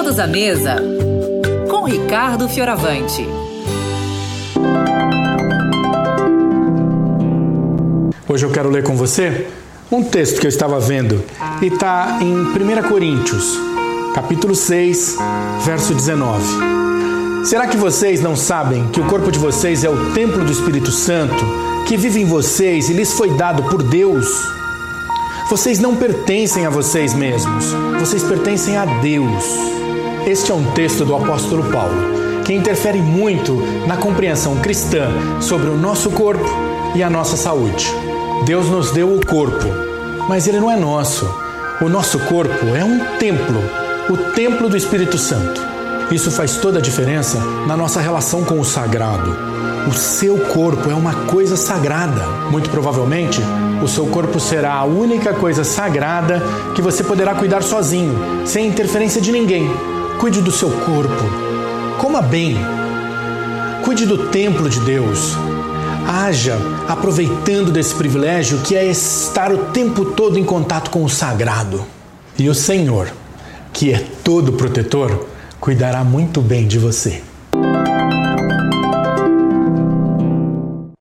Todos à mesa com Ricardo Fioravante. Hoje eu quero ler com você um texto que eu estava vendo e está em 1 Coríntios, capítulo 6, verso 19. Será que vocês não sabem que o corpo de vocês é o templo do Espírito Santo, que vive em vocês e lhes foi dado por Deus? Vocês não pertencem a vocês mesmos, vocês pertencem a Deus. Este é um texto do apóstolo Paulo, que interfere muito na compreensão cristã sobre o nosso corpo e a nossa saúde. Deus nos deu o corpo, mas ele não é nosso. O nosso corpo é um templo, o templo do Espírito Santo. Isso faz toda a diferença na nossa relação com o sagrado. O seu corpo é uma coisa sagrada. Muito provavelmente, o seu corpo será a única coisa sagrada que você poderá cuidar sozinho, sem interferência de ninguém. Cuide do seu corpo. Coma bem. Cuide do templo de Deus. Haja aproveitando desse privilégio que é estar o tempo todo em contato com o sagrado. E o Senhor, que é todo protetor, cuidará muito bem de você.